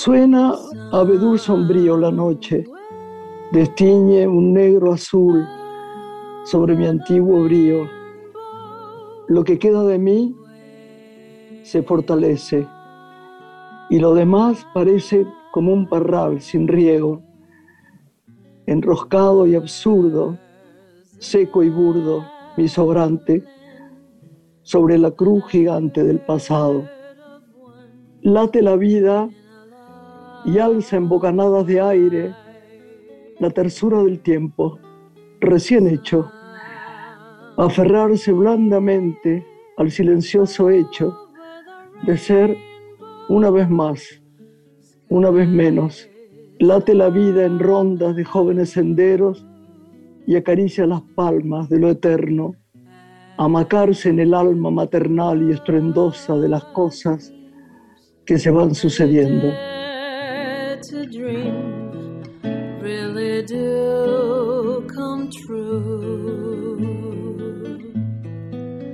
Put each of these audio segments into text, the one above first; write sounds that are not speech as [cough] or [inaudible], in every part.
Suena abedul sombrío la noche, destiñe un negro azul sobre mi antiguo brío. Lo que queda de mí se fortalece y lo demás parece como un parral sin riego, enroscado y absurdo, seco y burdo, mi sobrante, sobre la cruz gigante del pasado. Late la vida y alza en bocanadas de aire la tersura del tiempo, recién hecho, aferrarse blandamente al silencioso hecho de ser una vez más, una vez menos. Late la vida en rondas de jóvenes senderos y acaricia las palmas de lo eterno, amacarse en el alma maternal y estruendosa de las cosas que se van sucediendo.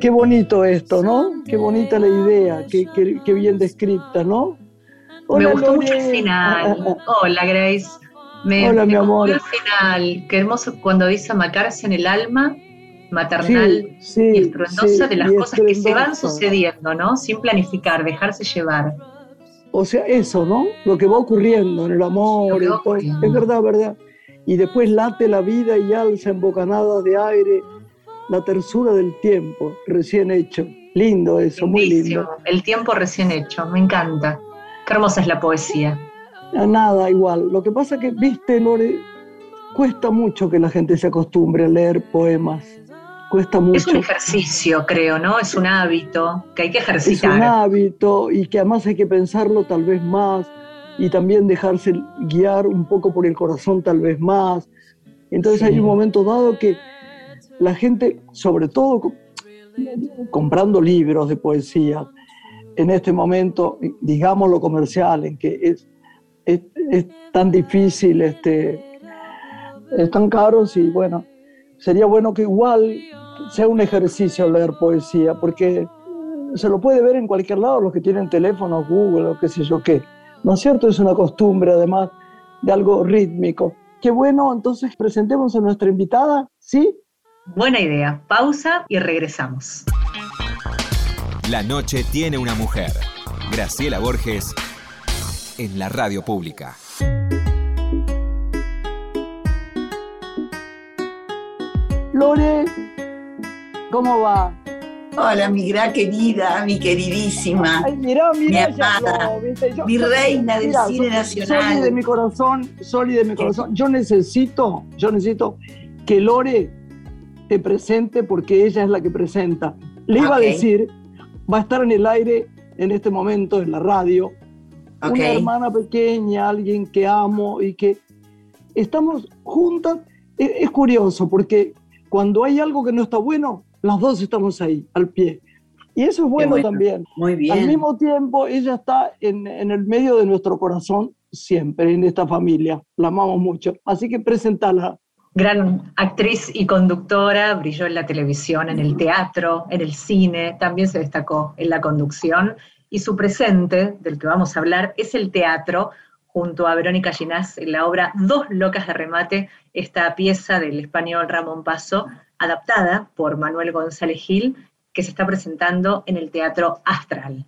Qué bonito esto, ¿no? Qué bonita la idea, qué, qué, bien descripta, ¿no? me gustó mucho el final. Hola, Grace. Me, Hola, mi amor. el final. Qué hermoso cuando dice amacarse en el alma maternal y estruendosa de las cosas que se van sucediendo, ¿no? Sin planificar, dejarse llevar. O sea, eso, ¿no? Lo que va ocurriendo en el amor. Es verdad, verdad. Y después late la vida y alza en bocanadas de aire la tersura del tiempo recién hecho. Lindo eso, muy lindo. El tiempo recién hecho, me encanta. Qué hermosa es la poesía. Nada, igual. Lo que pasa que, viste, Lore, cuesta mucho que la gente se acostumbre a leer poemas. Cuesta mucho. Es un ejercicio, creo, ¿no? Es un hábito que hay que ejercitar. Es un hábito y que además hay que pensarlo tal vez más y también dejarse guiar un poco por el corazón tal vez más. Entonces hay un momento dado que la gente, sobre todo comprando libros de poesía, en este momento, digamos lo comercial, en que es, es, tan difícil, este, es tan caro, y bueno, sería bueno que igual sea un ejercicio leer poesía, porque se lo puede ver en cualquier lado, los que tienen teléfono, Google, o qué sé yo qué. ¿No es cierto? Es una costumbre, además, de algo rítmico. Qué bueno, entonces presentemos a nuestra invitada, ¿sí? Buena idea. Pausa y regresamos. La noche tiene una mujer. Graciela Borges en la radio pública. Lore, ¿cómo va? Hola, mi gran querida, mi queridísima. Ay, mirá, mirá, mi amada, mi reina del cine nacional. Soli de mi corazón, Soli de mi corazón. Yo necesito, yo necesito que Lore te presente porque ella es la que presenta. Le iba a decir, va a estar en el aire en este momento en la radio, una hermana pequeña, alguien que amo y que estamos juntas. Es, curioso porque cuando hay algo que no está bueno, las dos estamos ahí, al pie. Y eso es bueno, también. Muy bien. Al mismo tiempo, ella está en, en, el medio de nuestro corazón siempre, en esta familia. La amamos mucho. Así que presentala, gran actriz y conductora, brilló en la televisión, en el teatro, en el cine, también se destacó en la conducción y su presente, del que vamos a hablar, es el teatro, junto a Verónica Ginás en la obra Dos locas de remate, esta pieza del español Ramón Paso, adaptada por Manuel González Gil, que se está presentando en el Teatro Astral.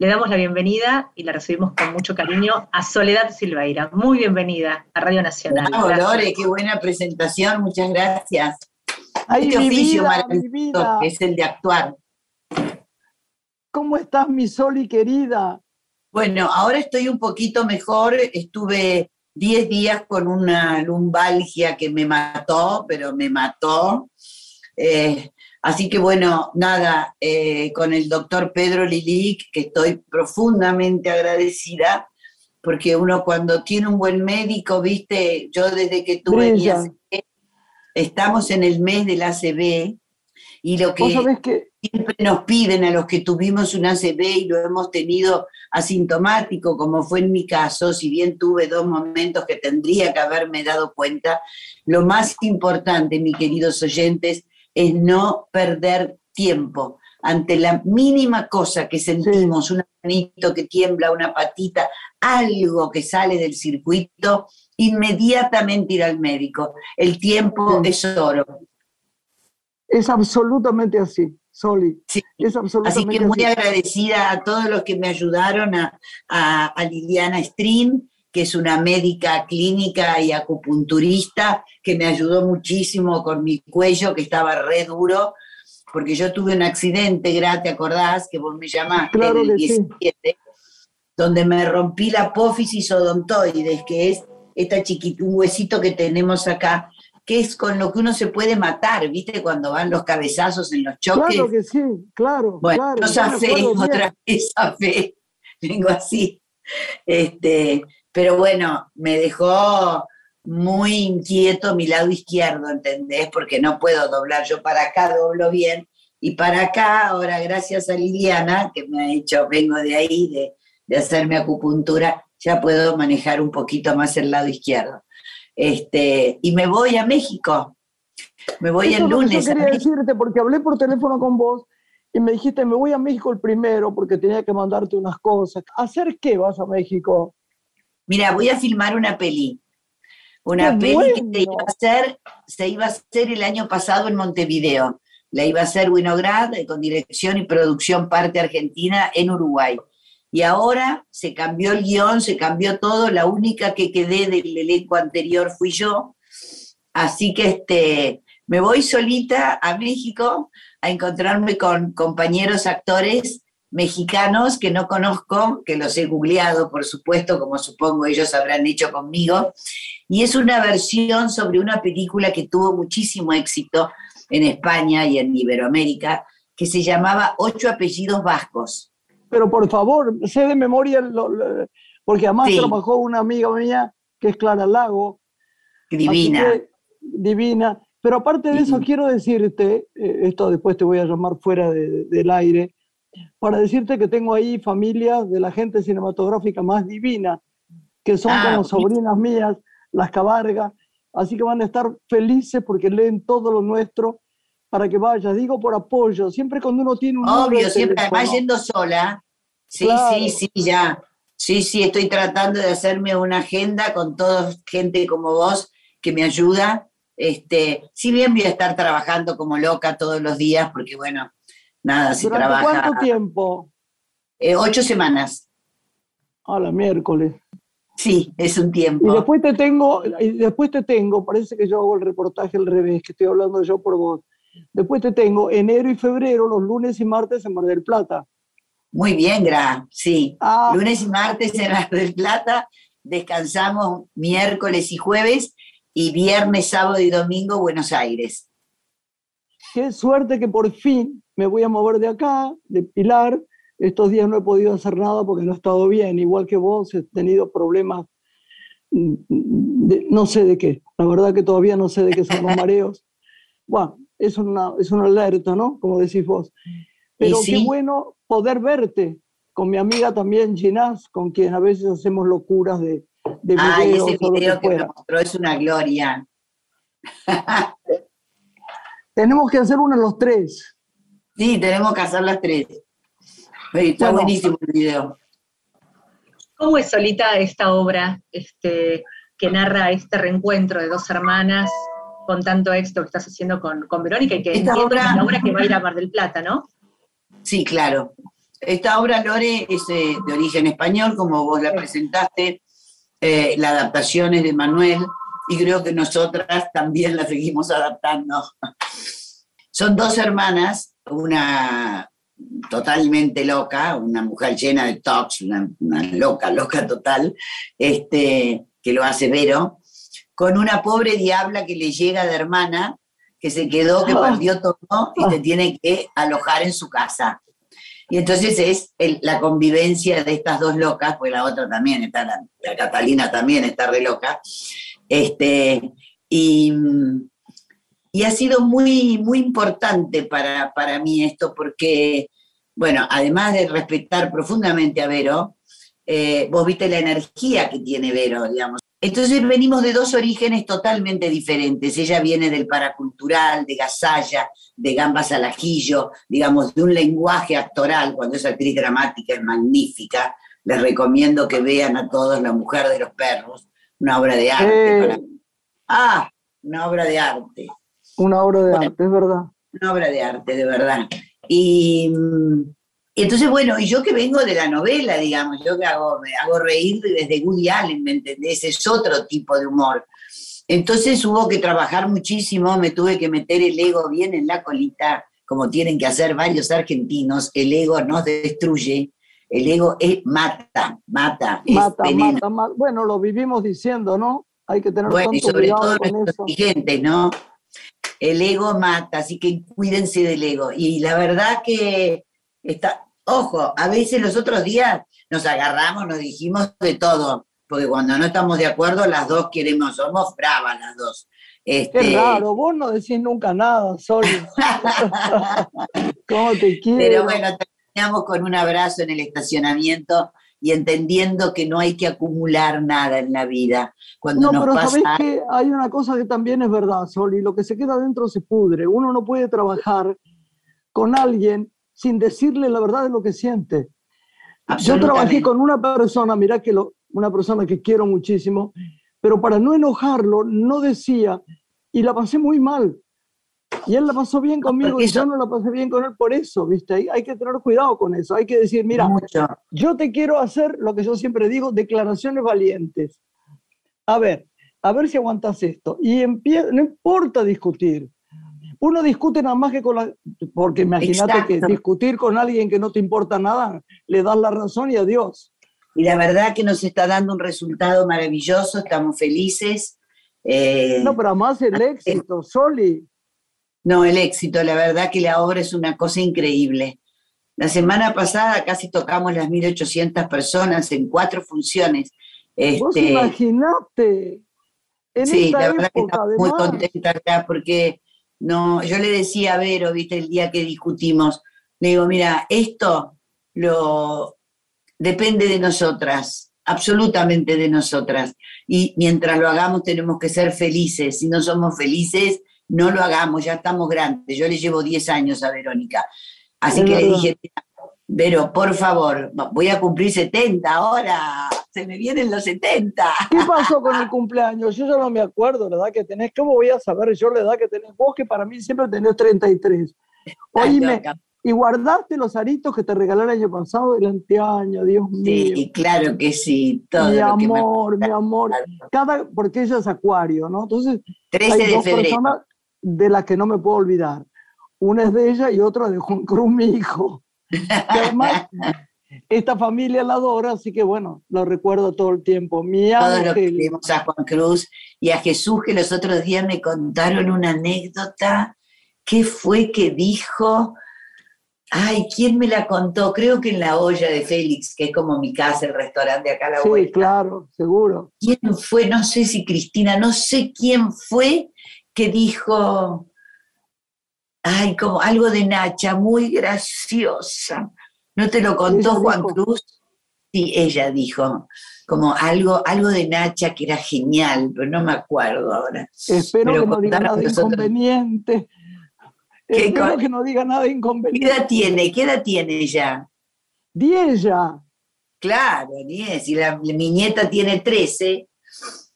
Le damos la bienvenida y la recibimos con mucho cariño a Soledad Silveira. Muy bienvenida a Radio Nacional. Hola, Lore, qué buena presentación, muchas gracias. Ay, este oficio maravilloso que es el de actuar. ¿Cómo estás, mi Soli querida? Bueno, ahora estoy un poquito mejor. Estuve 10 días con una lumbalgia que me mató, pero me mató. Eh, Así que bueno, nada, eh, con el doctor Pedro Lilic, que estoy profundamente agradecida, porque uno cuando tiene un buen médico, viste, yo desde que tuve mi ACB, estamos en el mes del ACB, y lo que, siempre nos piden a los que tuvimos un ACB y lo hemos tenido asintomático, como fue en mi caso, si bien tuve dos momentos que tendría que haberme dado cuenta, lo más importante, mis queridos oyentes, es no perder tiempo. ante la mínima cosa que sentimos, un manito que tiembla, una patita, algo que sale del circuito, inmediatamente ir al médico. El tiempo es oro. Es absolutamente así, Soli. Es absolutamente así que muy agradecida a todos los que me ayudaron, a, a, Liliana Strin, que es una médica clínica y acupunturista, que me ayudó muchísimo con mi cuello, que estaba re duro, porque yo tuve un accidente, ¿te acordás? Que vos me llamaste en el 17, donde me rompí la apófisis odontoides, que es esta chiquita, un huesito que tenemos acá, que es con lo que uno se puede matar, ¿viste? Cuando van los cabezazos en los choques. Claro que sí, claro. Bueno, claro, yo fe, otra vez fe, [laughs] vengo así. Este, pero bueno, me dejó muy inquieto mi lado izquierdo, ¿entendés? Porque no puedo doblar, yo para acá doblo bien y para acá, ahora gracias a Liliana, que me ha hecho, vengo de ahí, de, de hacerme acupuntura, ya puedo manejar un poquito más el lado izquierdo. Este, y me voy a México. Me voy el lunes. Yo quería decirte, porque hablé por teléfono con vos y me dijiste, me voy a México el primero porque tenía que mandarte unas cosas. ¿Hacer qué vas a México? Mira, voy a filmar una peli. Una peli que se iba, a hacer, se iba a hacer el año pasado en Montevideo. La iba a hacer Winograd eh, con dirección y producción parte argentina en Uruguay. Y ahora se cambió el guion, se cambió todo. La única que quedé del elenco anterior fui yo. Así que este, me voy solita a México a encontrarme con compañeros actores mexicanos que no conozco, que los he googleado, por supuesto, como supongo ellos habrán hecho conmigo, y es una versión sobre una película que tuvo muchísimo éxito en España y en Iberoamérica, que se llamaba Ocho apellidos vascos. Pero por favor, sé de memoria, porque además trabajó una amiga mía que es Clara Lago. Divina. divina. Pero aparte de eso, quiero decirte, eh, esto después te voy a llamar fuera del aire, para decirte que tengo ahí familias de la gente cinematográfica más divina, que son ah, como sobrinas mías, las Cabarga, así que van a estar felices porque leen todo lo nuestro para que vayas. Digo por apoyo, siempre cuando uno tiene un... Obvio, siempre, además yendo sola. Sí, sí, sí, ya. Sí, sí, estoy tratando de hacerme una agenda con toda gente como vos que me ayuda. Este, si bien voy a estar trabajando como loca todos los días, porque bueno, Nada, si trabaja. ¿Cuánto tiempo? Eh, ocho semanas. A la miércoles. Sí, es un tiempo. Y después te tengo, y después te tengo, parece que yo hago el reportaje al revés, que estoy hablando yo por vos. Después te tengo enero y febrero, los lunes y martes en Mar del Plata. Muy bien, Gra, sí. Ah. Lunes y martes en Mar del Plata, descansamos miércoles y jueves, y viernes, sábado y domingo Buenos Aires. Qué suerte que por fin me voy a mover de acá, de Pilar. Estos días no he podido hacer nada porque no he estado bien, igual que vos, he tenido problemas, mm, no sé de qué, la verdad que todavía no sé de qué son los [laughs] mareos. Bueno, es una, es una alerta, ¿no? Como decís vos. Pero qué bueno poder verte con mi amiga también, Ginás, con quien a veces hacemos locuras de, de videos. ese video que, me mostró es una gloria. [laughs] Tenemos que hacer uno de los tres. Sí, tenemos que hacer las tres. Está buenísimo el video. ¿Cómo es solita esta obra este, que narra este reencuentro de dos hermanas con tanto éxito que estás haciendo con, Verónica y que esta obra, es una obra que va a ir a Mar del Plata, ¿no? Sí, claro. Esta obra, Lore, es eh, de origen español, como vos la presentaste. Eh, la adaptación es de Manuel y creo que nosotras también la seguimos adaptando. Son dos hermanas una totalmente loca, una mujer llena de tox, una, loca, loca total, este, que lo hace Vero, con una pobre diabla que le llega de hermana, que se quedó, que ah. perdió todo y te tiene que alojar en su casa. Y entonces es la convivencia de estas dos locas, pues la otra también está, la, la Catalina también está re loca. Este, y, y ha sido muy, muy importante para, mí esto porque, bueno, además de respetar profundamente a Vero, eh, vos viste la energía que tiene Vero, digamos. entonces venimos de dos orígenes totalmente diferentes. Ella viene del paracultural, de Gasalla, de Gambas al ajillo, digamos, de un lenguaje actoral, cuando es actriz dramática es magnífica. Les recomiendo que vean a todos La Mujer de los Perros, una obra de arte. Ah, una obra de arte. Una obra de arte, es verdad. Una obra de arte, de verdad. Y mm, y entonces, bueno, y yo que vengo de la novela, digamos, yo que hago, me hago reír desde Woody Allen, ¿me entendés? Es otro tipo de humor. Entonces hubo que trabajar muchísimo, me tuve que meter el ego bien en la colita, como tienen que hacer varios argentinos. El ego nos destruye, el ego es, mata, mata. Mata, mata, mata, Bueno, lo vivimos diciendo, ¿no? Hay que tener bueno, y sobre todo nuestros dirigentes, ¿no? El ego mata, así que cuídense del ego. Y la verdad que está, Ojo, a veces los otros días nos agarramos, nos dijimos de todo, porque cuando no estamos de acuerdo, las dos queremos, somos bravas las dos. Este... Qué raro, vos no decís nunca nada, Sol. [laughs] [laughs] ¿Cómo te quiero? Pero bueno, terminamos con un abrazo en el estacionamiento y entendiendo que no hay que acumular nada en la vida. Cuando no, pero pasa... que hay una cosa que también es verdad, Sol, y lo que se queda dentro se pudre. Uno no puede trabajar con alguien sin decirle la verdad de lo que siente. Yo trabajé con una persona, mira que lo, una persona que quiero muchísimo, pero para no enojarlo, no decía, y la pasé muy mal. Y él la pasó bien conmigo y yo no la pasé bien con él por eso, ¿viste? Hay, que tener cuidado con eso. Hay que decir, mira, yo te quiero hacer lo que yo siempre digo, declaraciones valientes. A ver, a ver si aguantas esto. Y empieza, no importa discutir, uno discute nada más que con la... Porque imagínate que discutir con alguien que no te importa nada, le das la razón y adiós. Y la verdad que nos está dando un resultado maravilloso, estamos felices. Eh, no, pero además el éxito, Soli. No, el éxito, la verdad que la obra es una cosa increíble. La semana pasada casi tocamos las 1.800 personas en cuatro funciones. Vos este, imaginate. sí, la verdad que estamos muy contenta acá porque no, yo le decía a Vero, viste, el día que discutimos, le digo, mira, esto lo depende de nosotras, absolutamente de nosotras. Y mientras lo hagamos tenemos que ser felices. Si no somos felices, no lo hagamos, ya estamos grandes. Yo le llevo 10 años a Verónica. Así que le dije, Vero, por favor, voy a cumplir 70 ahora se me vienen los 70. ¿Qué pasó con el cumpleaños? Yo ya no me acuerdo la edad que tenés. ¿Cómo voy a saber yo la edad que tenés vos, que para mí siempre tenés 33? Oíme, ¿y guardaste los aritos que te regalé el año pasado, el anteaño, Dios mío? Sí, claro que sí. Todo mi amor, mi amor. Cada, porque ella es acuario, ¿no? Entonces, 13 hay dos personas de las que no me puedo olvidar. Una es de ella y otra de Juan Cruz, mi hijo. además, [laughs] esta familia la adora, así que bueno, lo recuerdo todo el tiempo. Mi Todos lo queremos a Juan Cruz y a Jesús, que los otros días me contaron una anécdota. ¿Qué fue que dijo? Ay, ¿quién me la contó? Creo que en la olla de Félix, que es como mi casa, el restaurante acá a la Sí, claro, seguro. ¿Quién fue? No sé si Cristina, no sé quién fue que dijo, ay, como algo de Nacha, muy graciosa. ¿No te lo contó Juan Cruz? Sí, ella dijo, como algo, algo de Nacha que era genial, pero no me acuerdo ahora. Espero que no diga nada inconveniente. Espero que no diga nada inconveniente. ¿Qué edad tiene? ¿Qué edad tiene ella? Diez ya. Claro, diez. Y la, mi nieta tiene trece.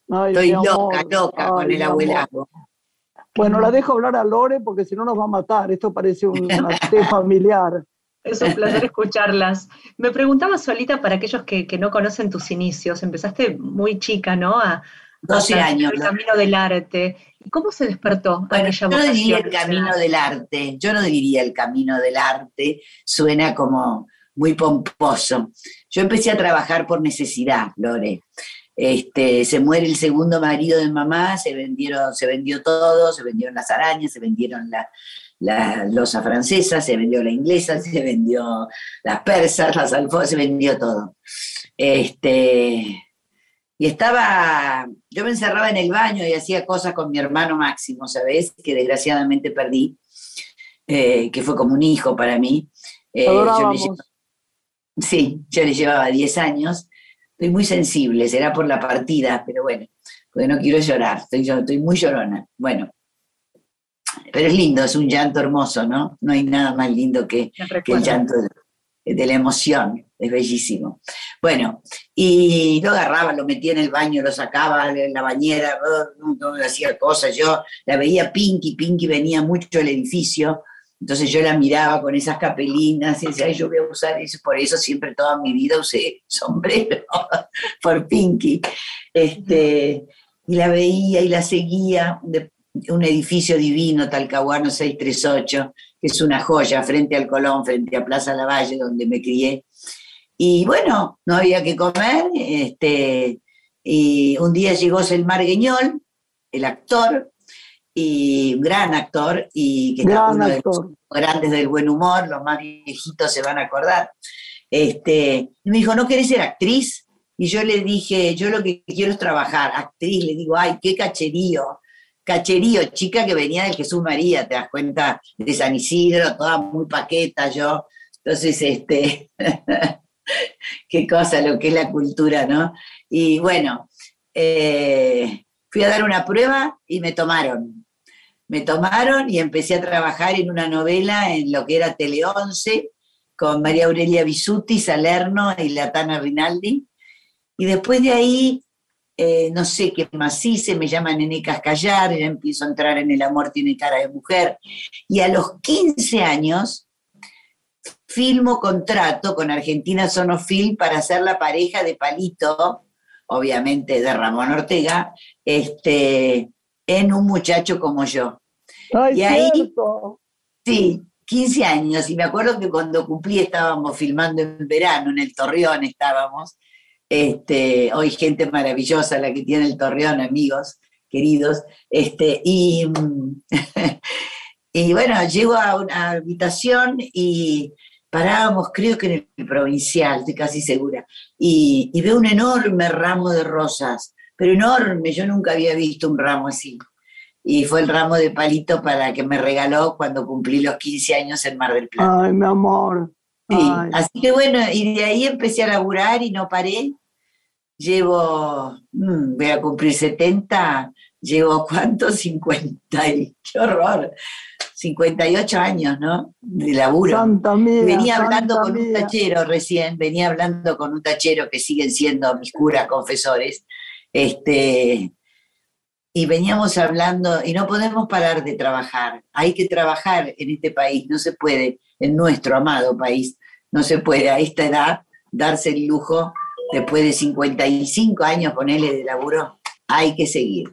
Estoy loca, loca con el abuelado. Bueno, la dejo hablar a Lore porque si no nos va a matar. Esto parece un [laughs] té familiar. Es un placer escucharlas. Me preguntaba solita para aquellos que, no conocen tus inicios, empezaste muy chica, ¿no? A, 12 años. El camino del arte. ¿Cómo se despertó bueno, Yo no diría el camino del arte, yo no diría el camino del arte, suena como muy pomposo. Yo empecé a trabajar por necesidad, Lore. Este, se muere el segundo marido de mamá, se vendieron, se vendió todo, se vendieron las arañas, se vendieron la, la losa francesa, se vendió la inglesa, [laughs] se vendió las persas, las alfombras, se vendió todo. Este, y estaba, yo me encerraba en el baño y hacía cosas con mi hermano Máximo, ¿sabes? Que desgraciadamente perdí, eh, que fue como un hijo para mí. Eh, yo sí, yo le llevaba 10 años, Estoy muy sensible, será por la partida, pero bueno, porque no quiero llorar, estoy, estoy muy llorona. Bueno, pero es lindo, es un llanto hermoso, ¿no? No hay nada más lindo que, que el llanto de, la emoción, es bellísimo. Bueno, y lo agarraba, lo metía en el baño, lo sacaba en la bañera, no, hacía cosas. Yo la veía Pinky, Pinky venía mucho al edificio, entonces yo la miraba con esas capelinas y decía, yo voy a usar eso, por eso siempre toda mi vida usé sombrero [laughs] por Pinky. Este, y la veía y la seguía, de un edificio divino, Talcahuano 638, que es una joya frente al Colón, frente a Plaza Lavalle, donde me crié. Y bueno, no había que comer. Este, y un día llegó Selmar Guiñol, el actor, y un gran actor, y que gran uno actor. de los grandes del buen humor, los más viejitos se van a acordar. Este, y me dijo, ¿no querés ser actriz? Y yo le dije, yo lo que quiero es trabajar, actriz. Le digo, ay, qué cacherío cacherío, chica que venía del Jesús María, te das cuenta, de San Isidro, toda muy paqueta yo. Entonces, este, [laughs] qué cosa lo que es la cultura, ¿no? Y bueno, eh, fui a dar una prueba y me tomaron. Me tomaron y empecé a trabajar en una novela en lo que era Tele 11 con María Aurelia Bisuti, Salerno y Latana Rinaldi. Y después de ahí eh, no sé qué más hice, me llaman Nene Cascallar, ya empiezo a entrar en El amor tiene cara de mujer. Y a los 15 años filmo contrato con Argentina Sonofil para ser la pareja de Palito, obviamente de Ramón Ortega, este, en Un muchacho como yo. Ay, Y ahí- cierto. Sí, 15 años. Y me acuerdo que cuando cumplí estábamos filmando en verano, en el Torreón estábamos. Este, hoy gente maravillosa la que tiene el Torreón, amigos queridos. Este, y, [laughs] y bueno, llego a una habitación y parábamos, creo que en el provincial, estoy casi segura, y, y veo un enorme ramo de rosas, pero enorme, yo nunca había visto un ramo así y fue el ramo de palito para que me regaló cuando cumplí los 15 años en Mar del Plata. Ay, mi amor. Sí, así que bueno, y de ahí empecé a laburar y no paré. Llevo, mm, voy a cumplir 70, llevo [laughs] cuánto, 50 y qué horror, 58 años, ¿no? De laburo. Santa mía. Venía santa hablando con un tachero recién, venía hablando con un tachero que siguen siendo mis curas confesores, este, y veníamos hablando, y no podemos parar de trabajar, hay que trabajar en este país, no se puede, en nuestro amado país, no se puede a esta edad darse el lujo, después de 55 años ponerle de laburo, hay que seguir.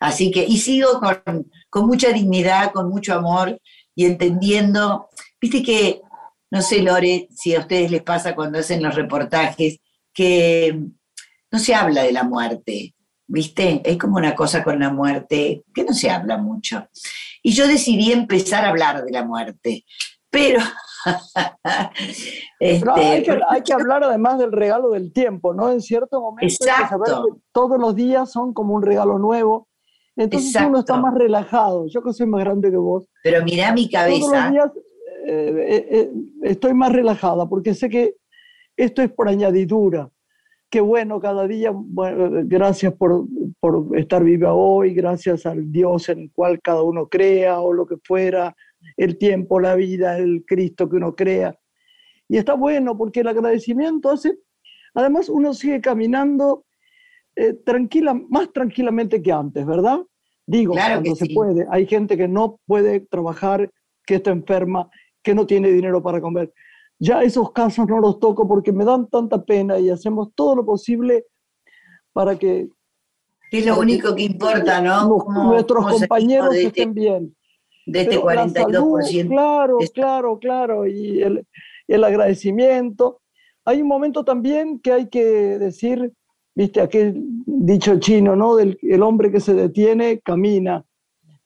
Así que, y sigo con, con mucha dignidad, con mucho amor y entendiendo, viste que, no sé, Lore, si a ustedes les pasa cuando hacen los reportajes, que no se habla de la muerte, ¿viste? Es como una cosa con la muerte que no se habla mucho. Y yo decidí empezar a hablar de la muerte, pero... [laughs] Pero hay, que, este, hay que hablar además del regalo del tiempo, ¿no? En cierto momento hay que saber Exacto. que todos los días son como un regalo nuevo. Entonces uno está más relajado. Yo que soy más grande que vos. pero mirá mi Todos los cabeza, días eh, eh, eh, estoy más relajada porque sé que esto es por añadidura. Qué bueno cada día, bueno, gracias por, por estar viva hoy, gracias al Dios en el cual cada uno crea o lo que fuera, el tiempo, la vida, el Cristo que uno crea. Y está bueno porque el agradecimiento hace, además uno sigue caminando eh, tranquila, más tranquilamente que antes, ¿verdad? Digo, Claro cuando se sí. puede. Hay gente que no puede trabajar, que está enferma, que no tiene dinero para comer. Ya esos casos no los toco porque me dan tanta pena y hacemos todo lo posible para que es lo único que importa, ¿no? Cómo- nuestros compañeros este, estén bien. de este Pero la salud, 42%. claro, claro, claro. Y el, el agradecimiento. Hay un momento también que hay que decir, viste, aquel dicho chino, ¿no? Del el hombre que se detiene, camina.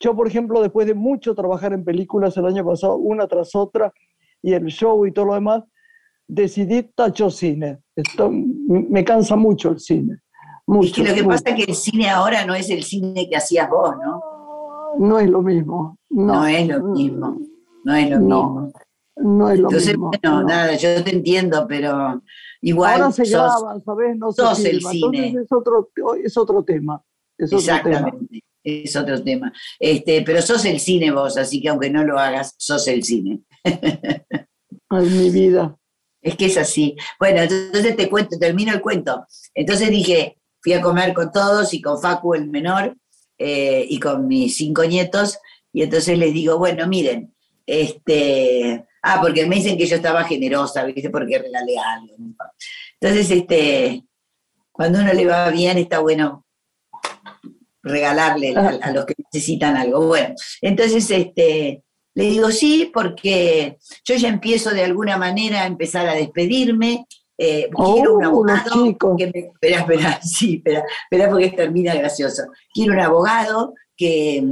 Yo, por ejemplo, después de mucho trabajar en películas el año pasado, una tras otra, y el show y todo lo demás, decidí tacho cine. Esto, me cansa mucho el cine. Mucho, Es que lo que mucho. pasa es que el cine ahora no es el cine que hacías vos, ¿no? No es lo mismo. No, No, es lo mismo. No es lo No, mismo. No es lo Entonces, mismo. bueno, no. nada, yo te entiendo, pero Igual Ahora se sos- graba, ¿sabes? No se sos el cine. Entonces es otro, es otro tema. Es otro tema. Exactamente, es otro tema. Este, pero sos el cine vos, así que aunque no lo hagas, sos el cine. Ay, mi vida. Es que es así. Bueno, entonces te cuento, termino el cuento. Entonces dije, fui a comer con todos y con Facu el menor eh, y con mis cinco nietos, y entonces les digo, bueno, miren, este, ah, porque me dicen que yo estaba generosa, ¿viste? Porque regalé algo. Entonces, este, cuando uno le va bien, está bueno regalarle a, a los que necesitan algo. Bueno, entonces, este, le digo sí, porque yo ya empiezo de alguna manera a empezar a despedirme. eh, Oh, quiero un abogado que me, espera, espera, [laughs] sí, espera, espera porque termina gracioso. Quiero un abogado que,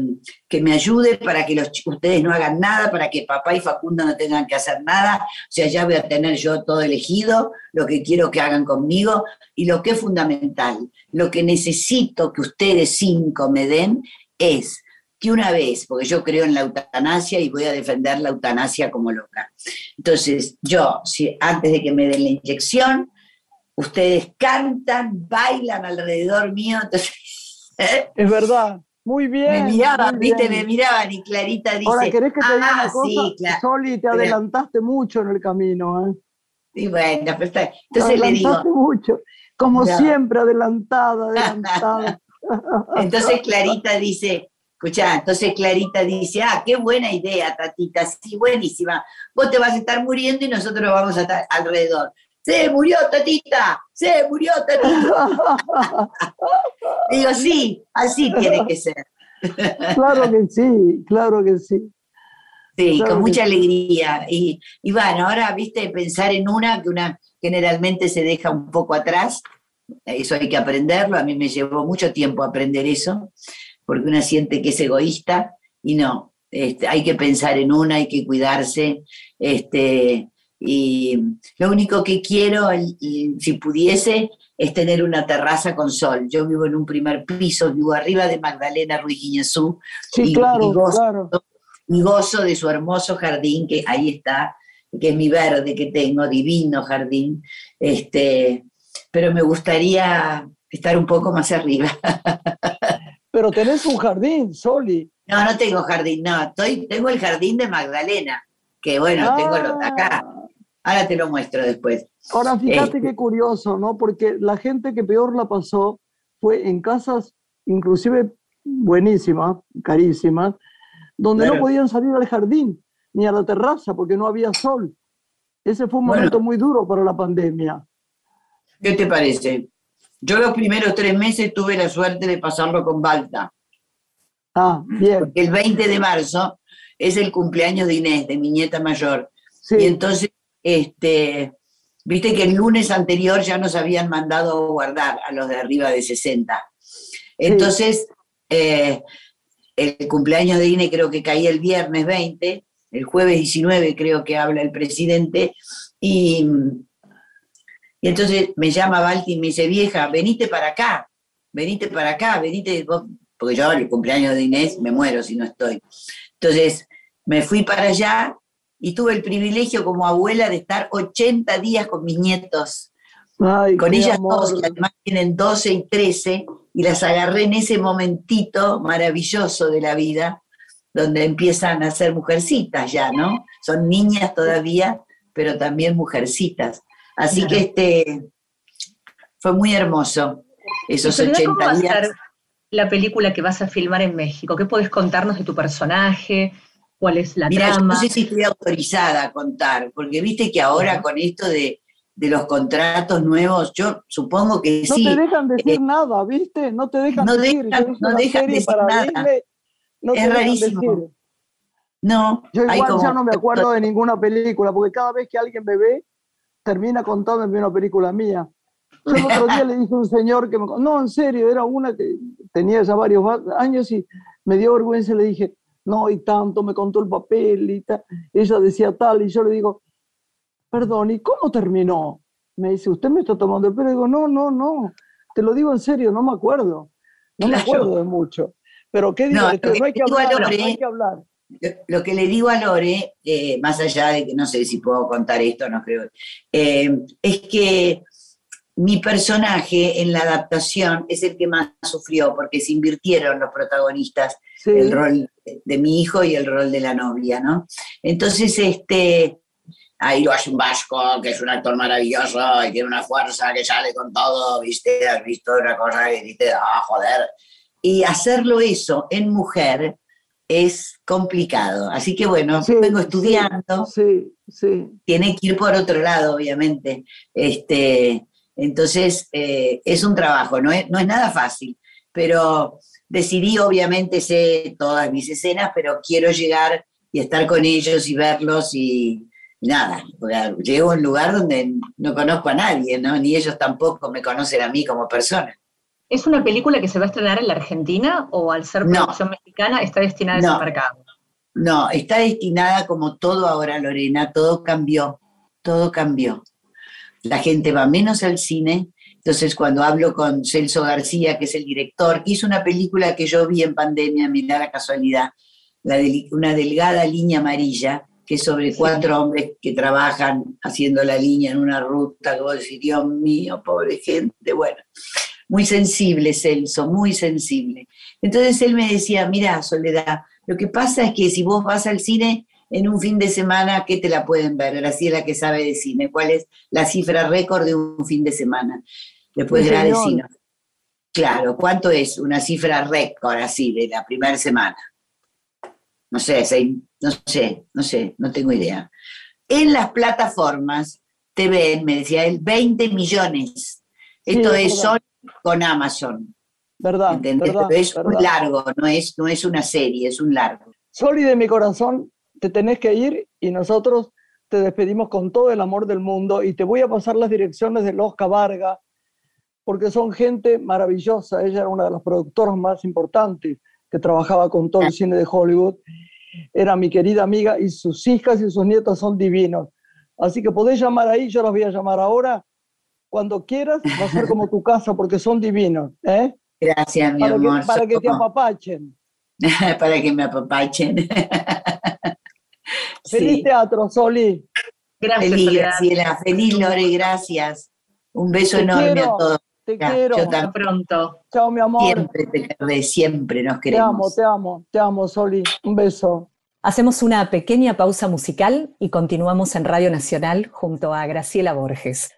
que me ayude para que los, ustedes no hagan nada, para que papá y Facundo no tengan que hacer nada. O sea, ya voy a tener yo todo elegido, lo que quiero que hagan conmigo y lo que es fundamental, lo que necesito que ustedes cinco me den es que una vez, porque yo creo en la eutanasia y voy a defender la eutanasia como loca. Entonces, yo, si antes de que me den la inyección, ustedes cantan, bailan alrededor mío, entonces [laughs] Es verdad. Muy bien. me miraban, viste, bien. me miraban y Clarita dice, Ahora, ¿querés que te diga ah, una cosa? sí, claro. Soli, te adelantaste mucho en el camino, ¿eh? Y bueno, Te entonces le digo, adelantaste mucho. Como No. siempre, adelantada, adelantada. [laughs] Entonces Clarita dice, escuchá, entonces Clarita dice, ah, qué buena idea, tatita, sí, buenísima. Vos te vas a estar muriendo y nosotros vamos a estar alrededor. Se murió tatita, se murió tatita. [laughs] Digo, sí, así tiene que ser. claro que sí, claro que sí. Sí, Claro con mucha sí. alegría. Y, y bueno, ahora, viste, pensar en una que una generalmente se deja un poco atrás, eso hay que aprenderlo, a mí me llevó mucho tiempo aprender eso, porque una siente que es egoísta y no, este, hay que pensar en una, hay que cuidarse, este, y lo único que quiero, si pudiese, es tener una terraza con sol. Yo vivo en un primer piso, vivo arriba de Magdalena Ruiz Guiñazú, Sí, Y- claro, y vos- claro. y gozo de su hermoso jardín, que ahí está, que es mi verde que tengo, divino jardín. Este, pero me gustaría estar un poco más arriba. [laughs] Pero tenés un jardín, Soli. No, no tengo jardín, no, estoy, tengo el jardín de Magdalena, que bueno, tengo lo acá. Ah, Ahora te lo muestro después. Ahora fíjate Este. qué curioso, ¿no? Porque la gente que peor la pasó fue en casas, inclusive buenísimas, carísimas, donde no podían salir al jardín ni a la terraza porque no había sol. Ese fue un Bueno. momento muy duro para la pandemia. ¿Qué te parece? Yo los primeros tres meses tuve la suerte de pasarlo con Balta. Ah, bien, porque el 20 de marzo es el cumpleaños de Inés, de mi nieta mayor. Y sí, entonces, este, viste que el lunes anterior ya nos habían mandado guardar a los de arriba de 60. Entonces, eh, el cumpleaños de Inés creo que caía el viernes 20, el jueves 19 creo que habla el presidente, y, y entonces me llama Balti y me dice, vieja, venite para acá, venite para acá, venite, vos", porque yo el cumpleaños de Inés me muero si no estoy. Entonces, me fui para allá y tuve el privilegio como abuela de estar 80 días con mis nietos, Ay, con ellas amor. dos, que además tienen 12 y 13, y las agarré en ese momentito maravilloso de la vida, donde empiezan a ser mujercitas ya, ¿no? Son niñas todavía, pero también mujercitas. Así que este fue muy hermoso, esos Y, Soledad, ¿Cómo va 80 a días. ser la película que vas a filmar en México? ¿Qué podés contarnos de tu personaje? ¿Cuál es la Mira, yo trama? no sé si estoy autorizada a contar, porque viste que ahora con esto de, de los contratos nuevos, yo supongo que No sí. te dejan decir eh, nhice ¿viste? No te dejan no decir. dejan- no dejan decir para nada. No Es rarísimo. decir. No, Yo hay igual como- ya no me acuerdo [laughs] de ninguna película, porque cada vez que alguien me ve, termina contándome una película mía. Otro día le dije a un señor que me... No, en serio, era una que tenía ya varios va- años y me dio vergüenza y le dije, no, y tanto, me contó el papel y tal. Ella decía tal, y yo le digo, perdón, ¿y cómo terminó? Me dice, ¿usted me está tomando el pelo? Y digo, no, no, no, te lo digo en serio, no me acuerdo. No me acuerdo de mucho. Pero qué No, lo no, hay que digo hablar, no hay que hablar. Lo que le digo a Lore, eh, más allá de que no sé si puedo contar esto, no creo, eh, es que mi personaje en la adaptación es el que más sufrió, porque se invirtieron los protagonistas, el rol de mi hijo y el rol de la novia, ¿no? Entonces, este, ahí lo hace un vasco, que es un actor maravilloso y tiene una fuerza que sale con todo, ¿viste? Has visto una cosa que dice, ah, joder. Y hacerlo eso en mujer es complicado. Así que bueno, vengo estudiando. Sí, sí, Tiene que ir por otro lado, obviamente. Este, entonces, eh, es un trabajo, no es, no es nada fácil, pero decidí, obviamente, sé todas mis escenas, pero quiero llegar y estar con ellos y verlos y, nada, llego a un lugar donde no conozco a nadie, ¿no? Ni ellos tampoco me conocen a mí como persona. ¿Es una película que se va a estrenar en la Argentina o al ser producción mexicana está destinada a ese mercado? No, está destinada como todo ahora, Lorena, todo cambió, todo cambió. La gente va menos al cine, entonces cuando hablo con Celso García, que es el director, hizo una película que yo vi en pandemia, mira la casualidad, la de, una delgada línea amarilla, que es sobre cuatro hombres que trabajan haciendo la línea en una ruta, que vos decís, Dios mío, pobre gente, bueno muy sensible, Celso, muy sensible. Entonces él me decía, mira, Soledad, lo que pasa es que si vos vas al cine en un fin de semana, ¿qué te la pueden ver? Graciela que sabe de cine, ¿cuál es la cifra récord de un fin de semana? Después de la de cine. Claro, ¿cuánto es una cifra récord así de la primera semana? No sé, no sé, no sé, no tengo idea. En las plataformas te ven, me decía él, 20 millones. Esto es solo con Amazon. ¿Verdad? es un largo, no es, no es una serie, es un largo. Soli de mi corazón, te tenés que ir y nosotros te despedimos con todo el amor del mundo y te voy a pasar las direcciones de Losca Varga, porque son gente maravillosa. Ella era una de las productoras más importantes que trabajaba con todo el cine de Hollywood. Era mi querida amiga y sus hijas y sus nietas son divinos. Así que podés llamar ahí, yo las voy a llamar ahora cuando quieras, va a ser como tu casa porque son divinos. ¿eh? Gracias, mi para amor. Que, para que te apapachen. [laughs] para que me apapachen. [laughs] Feliz teatro, Soli. Gracias, Feliz, Graciela. Feliz, Lore, gracias. Un beso enorme a todos. Te quiero. Yo Hasta pronto. Chao, mi amor. Siempre te querré, siempre nos queremos. Te amo, te amo, te amo, Soli. Un beso. Hacemos una pequeña pausa musical y continuamos en Radio Nacional junto a Graciela Borges.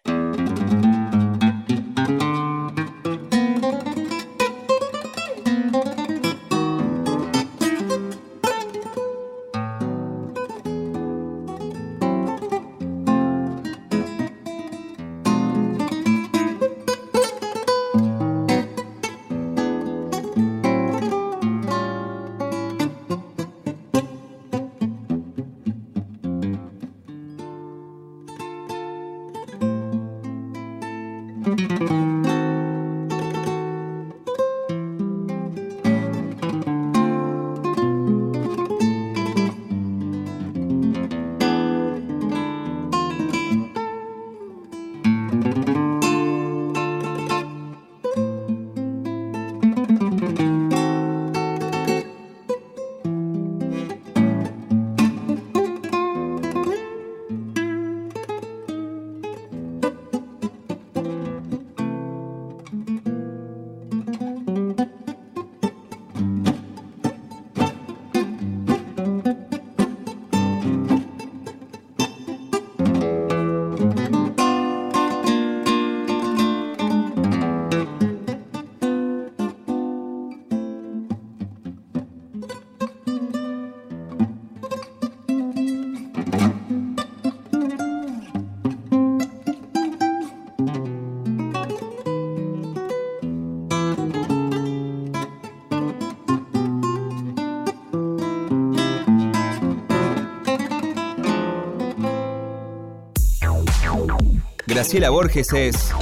Graciela Borges es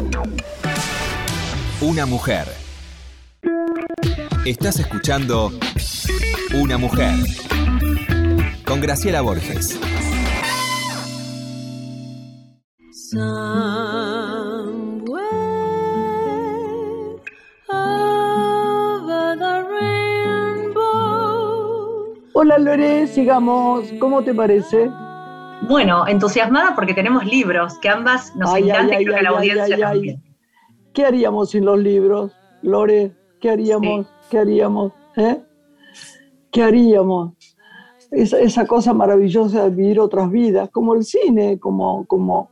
una mujer. Estás escuchando Una mujer con Graciela Borges. Hola Lore, sigamos. ¿Cómo te parece? Bueno, entusiasmada porque tenemos libros que ambas nos encantan y creo que la audiencia también. ¿Qué haríamos sin los libros? Lore, ¿qué haríamos? ¿Qué haríamos? ¿Eh? ¿Qué haríamos? Esa, cosa maravillosa de vivir otras vidas, como el cine, como, como,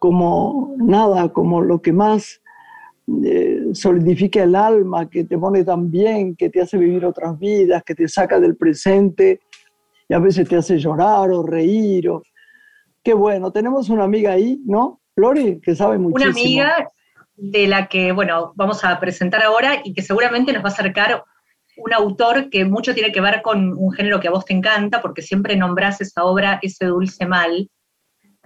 como nada, como lo que más eh, solidifica el alma, que te pone tan bien, que te hace vivir otras vidas, que te saca del presente y a veces te hace llorar o reír. O... Qué bueno, tenemos una amiga ahí, ¿no? Lori, que sabe muchísimo. Una amiga de la que, bueno, vamos a presentar ahora y que seguramente nos va a acercar un autor que mucho tiene que ver con un género que a vos te encanta, porque siempre nombrás esa obra, Ese Dulce Mal,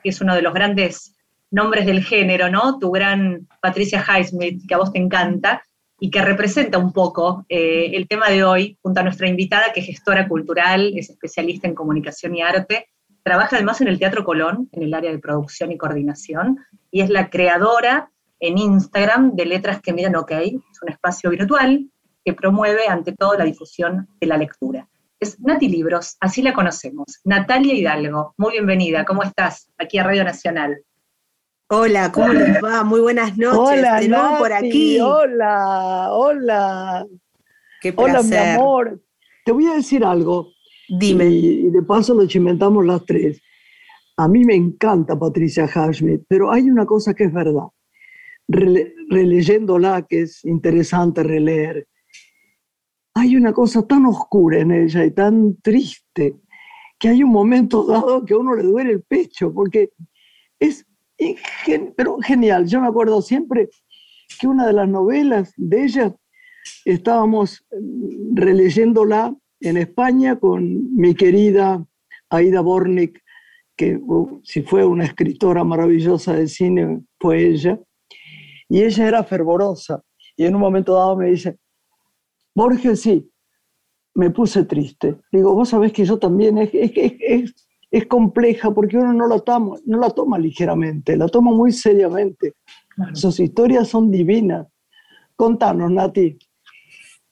que es uno de los grandes nombres del género, ¿no? Tu gran Patricia Highsmith, que a vos te encanta, y que representa un poco eh, el tema de hoy, junto a nuestra invitada, que es gestora cultural, es especialista en comunicación y arte, trabaja además en el Teatro Colón, en el área de producción y coordinación, y es la creadora en Instagram de Letras que Miran OK, es un espacio virtual que promueve ante todo la difusión de la lectura. Es Nati Libros, así la conocemos. Natalia Hidalgo, muy bienvenida, ¿cómo estás? Aquí a Radio Nacional. Hola, ¿cómo les va? Muy buenas noches. Hola, de nuevo por aquí. Hola, hola. Qué placer. Hola, mi amor. Te voy a decir algo. Dime. Y, de paso lo chimentamos las tres. A mí me encanta Patricia Hashmit, pero hay una cosa que es verdad. releyéndola, que es interesante releer, hay una cosa tan oscura en ella y tan triste que hay un momento dado que a uno le duele el pecho, porque es pero genial. Yo me acuerdo siempre que una de las novelas de ella estábamos mm, releyéndola en España con mi querida Aida Bornik, que uh, si fue una escritora maravillosa de cine, fue ella. Y ella era fervorosa. Y en un momento dado me dice, Borges, sí, me puse triste. Digo, vos sabés que yo también, es, es, es, es compleja porque uno no la, toma, no la toma ligeramente, la toma muy seriamente. Sus historias son divinas. Contanos, Nati.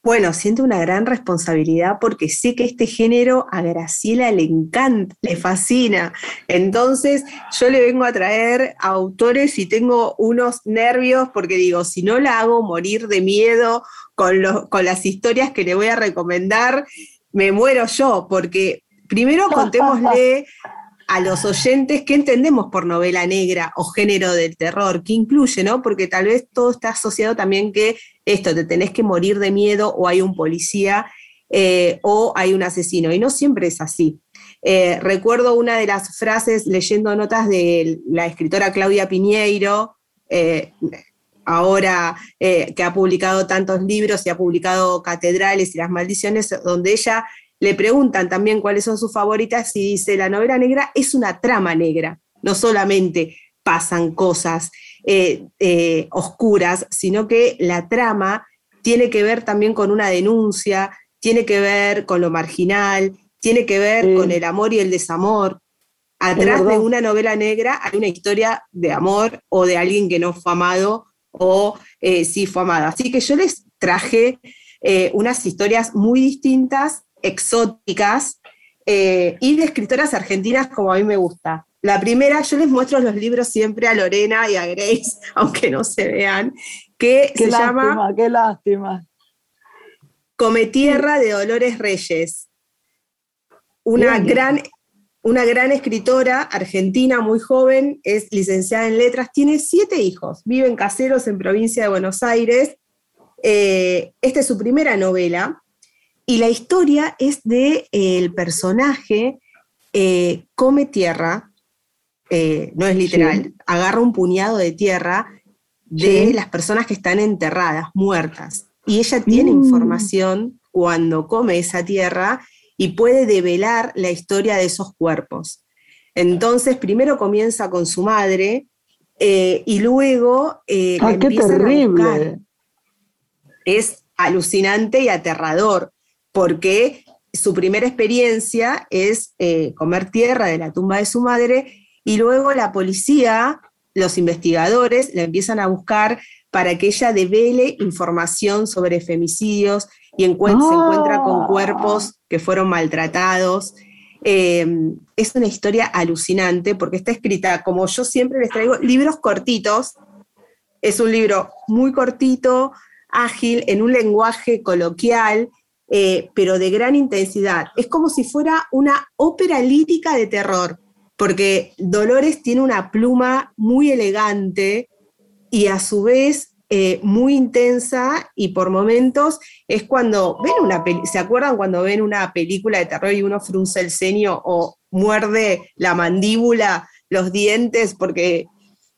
Bueno, siento una gran responsabilidad porque sé que este género a Graciela le encanta, le fascina. Entonces, yo le vengo a traer a autores y tengo unos nervios porque digo, si no la hago morir de miedo con, con las historias que le voy a recomendar, me muero yo, porque primero [laughs] contémosle a los oyentes qué entendemos por novela negra o género del terror, qué incluye, ¿no? Porque tal vez todo está asociado también que esto, te tenés que morir de miedo o hay un policía eh, o hay un asesino, y no siempre es así. Eh, recuerdo una de las frases leyendo notas de la escritora Claudia Piñeiro, eh, ahora que ha publicado tantos libros y ha publicado Catedrales y las Maldiciones, donde ella le preguntan también cuáles son sus favoritas y dice, la novela negra es una trama negra, no solamente pasan cosas eh, eh, oscuras, sino que la trama tiene que ver también con una denuncia, tiene que ver con lo marginal, tiene que ver con el amor y el desamor. Atrás de una novela negra hay una historia de amor o de alguien que no fue amado o eh, sí fue amado. Así que yo les traje unas historias muy distintas exóticas eh, y de escritoras argentinas como a mí me gusta. La primera, yo les muestro los libros siempre a Lorena y a Grace, [laughs] aunque no se vean, que se llama... Qué lástima. Come Tierra de Dolores Reyes. Una gran, una gran escritora argentina, muy joven, es licenciada en letras, tiene siete hijos, vive en Caseros, en provincia de Buenos Aires. Eh, esta es su primera novela, y la historia es de eh, el personaje eh, come tierra, eh, no es literal, agarra un puñado de tierra de las personas que están enterradas, muertas. Y ella tiene mm. información cuando come esa tierra y puede develar la historia de esos cuerpos. Entonces, primero comienza con su madre y luego ah, qué terrible. Es alucinante y aterrador porque su primera experiencia es eh, comer tierra de la tumba de su madre y luego la policía los investigadores la empiezan a buscar para que ella devele información sobre femicidios y se encuentra con ah. cuerpos que fueron maltratados. Eh, es una historia alucinante porque está escrita, como yo siempre les traigo, libros cortitos. Es un libro muy cortito, ágil, en un lenguaje coloquial, eh, pero de gran intensidad. Es como si fuera una ópera lírica de terror, porque Dolores tiene una pluma muy elegante y a su vez eh, muy intensa y por momentos es cuando ven una ¿se acuerdan cuando ven una película de terror y uno frunce el ceño o muerde la mandíbula, los dientes porque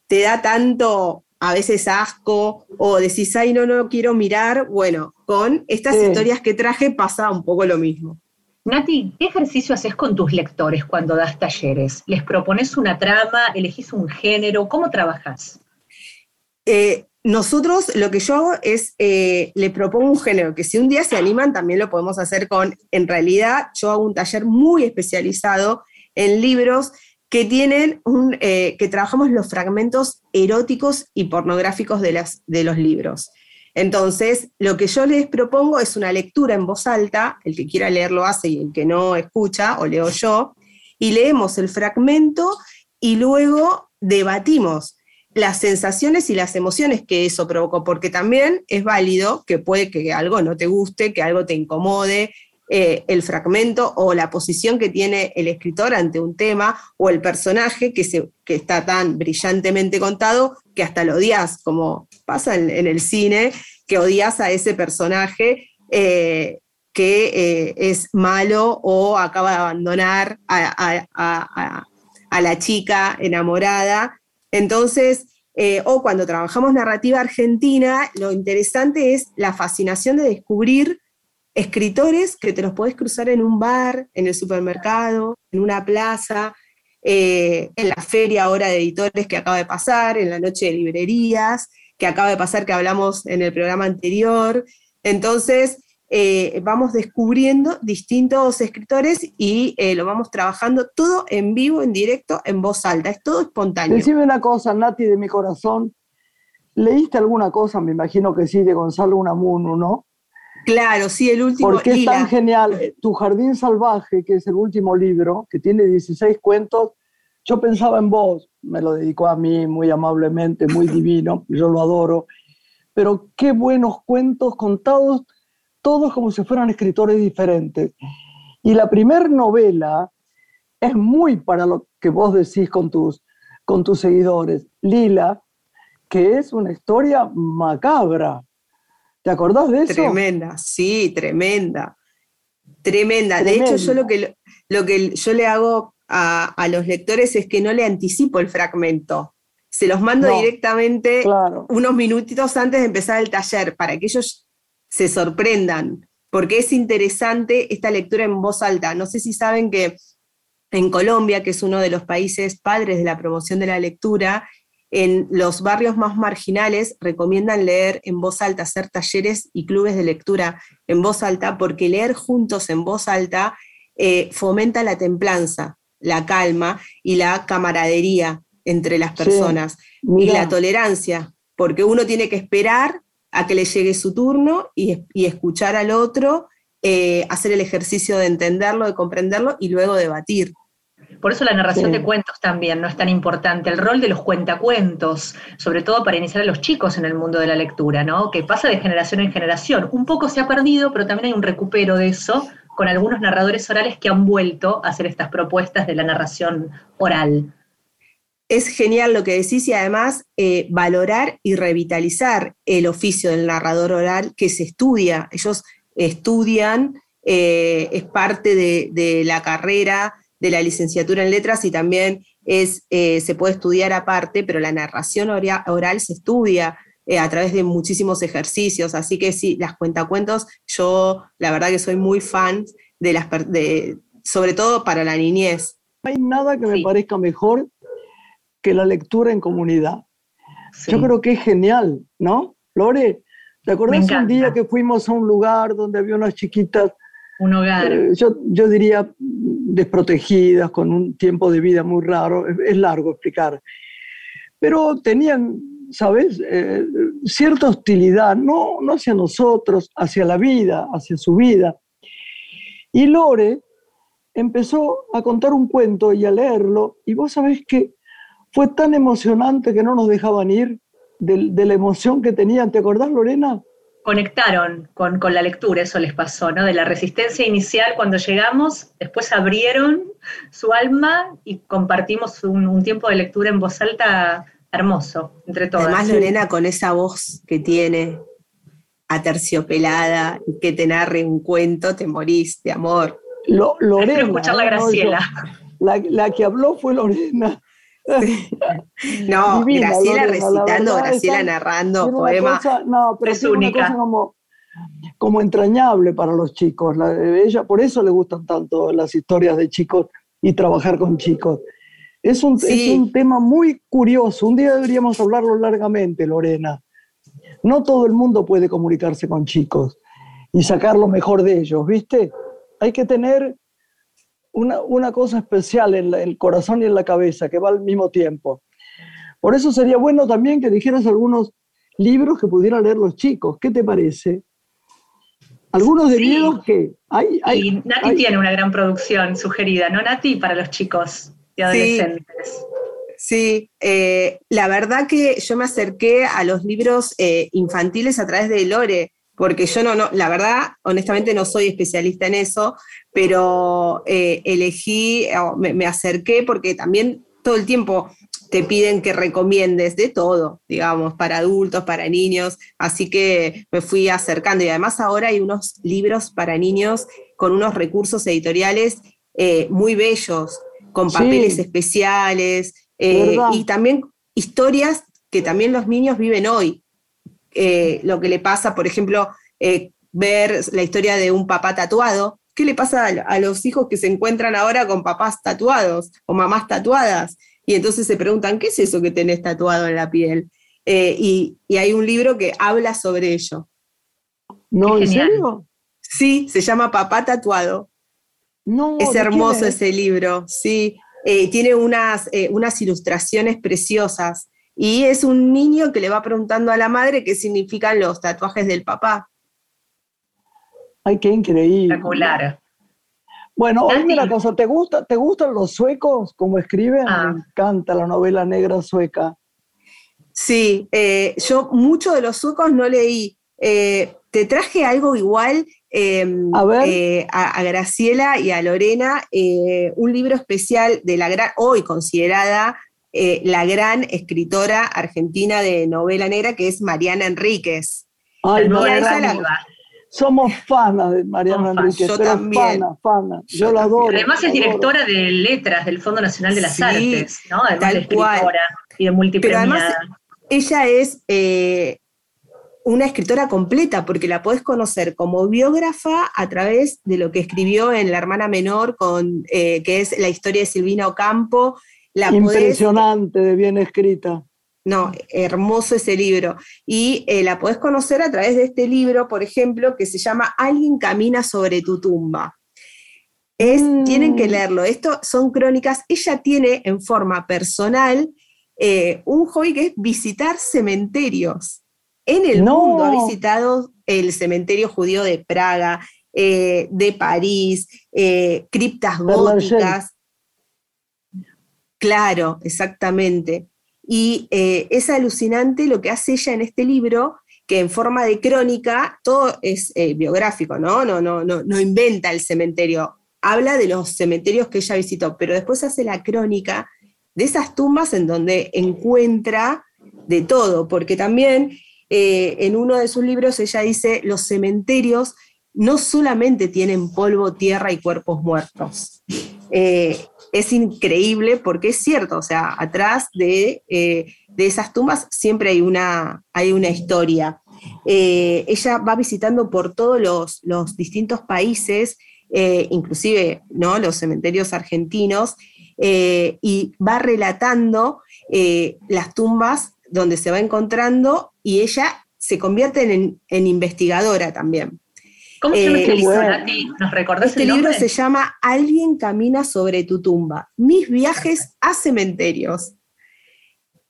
te da tanto a veces asco o decís, ay, no, no quiero mirar? Bueno, con estas historias que traje pasa un poco lo mismo. Nati, ¿qué ejercicio haces con tus lectores cuando das talleres? ¿Les propones una trama? ¿Elegís un género? ¿Cómo trabajas? Eh, nosotros lo que yo hago es, eh, le propongo un género, que si un día se animan también lo podemos hacer con, en realidad yo hago un taller muy especializado en libros que tienen un, eh, que trabajamos los fragmentos eróticos y pornográficos de, las, de los libros. Entonces, lo que yo les propongo es una lectura en voz alta, el que quiera leer lo hace y el que no escucha, o leo yo, y leemos el fragmento y luego debatimos las sensaciones y las emociones que eso provocó, porque también es válido que puede que algo no te guste, que algo te incomode, eh, el fragmento o la posición que tiene el escritor ante un tema o el personaje que, se, que está tan brillantemente contado que hasta lo odias, como pasa en, el cine, que odias a ese personaje eh, que eh, es malo o acaba de abandonar a la chica enamorada. Entonces, eh, o cuando trabajamos narrativa argentina, lo interesante es la fascinación de descubrir escritores que te los podés cruzar en un bar, en el supermercado, en una plaza, eh, en la feria ahora de editores que acaba de pasar, en la noche de librerías, que acaba de pasar que hablamos en el programa anterior. Entonces, eh, vamos descubriendo distintos escritores y eh, lo vamos trabajando todo en vivo, en directo, en voz alta, es todo espontáneo. Decime una cosa, Nati, de mi corazón. ¿Leíste alguna cosa? Me imagino que sí, de Gonzalo Unamuno, ¿no? Claro, sí, el último. Porque es tan genial. Tu Jardín Salvaje, que es el último libro, que tiene 16 cuentos, yo pensaba en vos, me lo dedicó a mí muy amablemente, muy divino, [laughs] yo lo adoro, pero qué buenos cuentos contados todos como si fueran escritores diferentes. Y la primera novela es muy para lo que vos decís con tus, con tus seguidores. Lila, que es una historia macabra. ¿Te acordás de eso? Tremenda, sí, tremenda. Tremenda. De hecho, yo lo que, lo que yo le hago a, los lectores es que no le anticipo el fragmento. Se los mando directamente unos minutitos antes de empezar el taller para que ellos se sorprendan, porque es interesante esta lectura en voz alta. No sé si saben que en Colombia, que es uno de los países padres de la promoción de la lectura, en los barrios más marginales recomiendan leer en voz alta, hacer talleres y clubes de lectura en voz alta, porque leer juntos en voz alta eh, fomenta la templanza, la calma y la camaradería entre las personas y la tolerancia, porque uno tiene que esperar a que le llegue su turno y, escuchar al otro, eh, hacer el ejercicio de entenderlo, de comprenderlo y luego debatir. Por eso la narración de cuentos también no es tan importante, el rol de los cuentacuentos, sobre todo para iniciar a los chicos en el mundo de la lectura, ¿no? Que pasa de generación en generación. Un poco se ha perdido, pero también hay un recupero de eso con algunos narradores orales que han vuelto a hacer estas propuestas de la narración oral es genial lo que decís y además eh, valorar y revitalizar el oficio del narrador oral que se estudia. Ellos estudian, eh, es parte de, la carrera de la licenciatura en letras y también es, eh, se puede estudiar aparte, pero la narración oral se estudia a través de muchísimos ejercicios. Así que sí, las cuentacuentos, yo la verdad que soy muy fan de las, de, sobre todo para la niñez. No hay nada que me parezca mejor que la lectura en comunidad. Yo creo que es genial, ¿no? Lore, ¿te acuerdas un día que fuimos a un lugar donde había unas chiquitas? Un hogar. Eh, yo, yo, diría desprotegidas, con un tiempo de vida muy raro, es, largo explicar. pero tenían, ¿sabes?, eh, cierta hostilidad, no, no hacia nosotros, hacia la vida, hacia su vida. Y Lore empezó a contar un cuento y a leerlo, y vos sabés que fue tan emocionante que no nos dejaban ir de, de la emoción que tenían. ¿Te acordás, Lorena? Conectaron con, la lectura, eso les pasó, ¿no? De la resistencia inicial cuando llegamos, después abrieron su alma y compartimos un, tiempo de lectura en voz alta hermoso entre todos. Además, Lorena, con esa voz que tiene, aterciopelada, y que te narre un cuento, te morís de amor. Lo, Lorena. escuchar la Graciela. la, la que habló fue Lorena. No, Graciela recitando, Graciela narrando poema. no, pero es única. Una cosa como, como entrañable para los chicos. La, ella, por eso le gustan tanto las historias de chicos y trabajar con chicos. Es un, es un tema muy curioso. Un día deberíamos hablarlo largamente, Lorena. No todo el mundo puede comunicarse con chicos y sacar lo mejor de ellos, ¿viste? Hay que tener una, cosa especial en, el corazón y en la cabeza que va al mismo tiempo. Por eso sería bueno también que dijeras algunos libros que pudieran leer los chicos. ¿Qué te parece? Algunos de libros que hay, hay, Nati tiene una gran producción sugerida, ¿no, Nati? Para los chicos y adolescentes. Sí, eh, la verdad que yo me acerqué a los libros eh, infantiles a través de Lore, porque yo no, no, la verdad, honestamente no soy especialista en eso, pero eh, elegí, me, acerqué porque también todo el tiempo te piden que recomiendes de todo, digamos, para adultos, para niños, así que me fui acercando. Y además ahora hay unos libros para niños con unos recursos editoriales eh, muy bellos, con papeles especiales eh, y también historias que también los niños viven hoy. Eh, lo que le pasa, por ejemplo, eh, ver la historia de un papá tatuado. ¿Qué le pasa a, los hijos que se encuentran ahora con papás tatuados o mamás tatuadas? Y entonces se preguntan, ¿qué es eso que tenés tatuado en la piel? Eh, y, hay un libro que habla sobre ello. ¿No, en serio? Sí, se llama Papá Tatuado. No, es hermoso ese libro, sí. tiene unas, unas ilustraciones preciosas. Y es un niño que le va preguntando a la madre qué significan los tatuajes del papá. Ay, qué increíble. Espectacular. Bueno, oye la cosa, ¿te, gusta, ¿te gustan los suecos como escriben? Ah. Me encanta la novela negra sueca. Sí, eh, yo mucho de los suecos no leí. Eh, te traje algo igual em, eh, a, Graciela y a Lorena, un libro especial de la gran, hoy considerada eh, la gran escritora argentina de novela negra que es Mariana Enríquez. Ay, somos fanas de Mariana Enríquez. Yo también. Fana, Yo, la adoro. Además es directora de letras del Fondo Nacional de las Artes, ¿no? Además de escritora y de multipremiada. Pero además ella es eh, una escritora completa, porque la podés conocer como biógrafa a través de lo que escribió en La hermana menor, con, eh, que es la historia de Silvina Ocampo, Impresionante, de bien escrita. No, hermoso ese libro. Y eh, la podés conocer a través de este libro, por ejemplo, que se llama Alguien camina sobre tu tumba. Es, mm. Tienen que leerlo. Esto son crónicas. Ella tiene en forma personal eh, un hobby que es visitar cementerios. En el mundo ha visitado el cementerio judío de Praga, eh, de París, criptas góticas. Claro, exactamente. Y eh, es alucinante lo que hace ella en este libro, que en forma de crónica, todo es eh, biográfico, ¿no? No, no, no, no inventa el cementerio, habla de los cementerios que ella visitó, pero después hace la crónica de esas tumbas en donde encuentra de todo, porque también eh, en uno de sus libros ella dice, los cementerios no solamente tienen polvo, tierra y cuerpos muertos es increíble porque es cierto, o sea, atrás de, eh, esas tumbas siempre hay una, hay una historia. Eh, ella va visitando por todos los, distintos países, eh, inclusive ¿no? los cementerios argentinos, y va relatando las tumbas donde se va encontrando y ella se convierte en investigadora también. ¿Cómo se llama este libro, ¿Nos recordás Este libro se llama Alguien camina sobre tu tumba. Mis viajes a cementerios.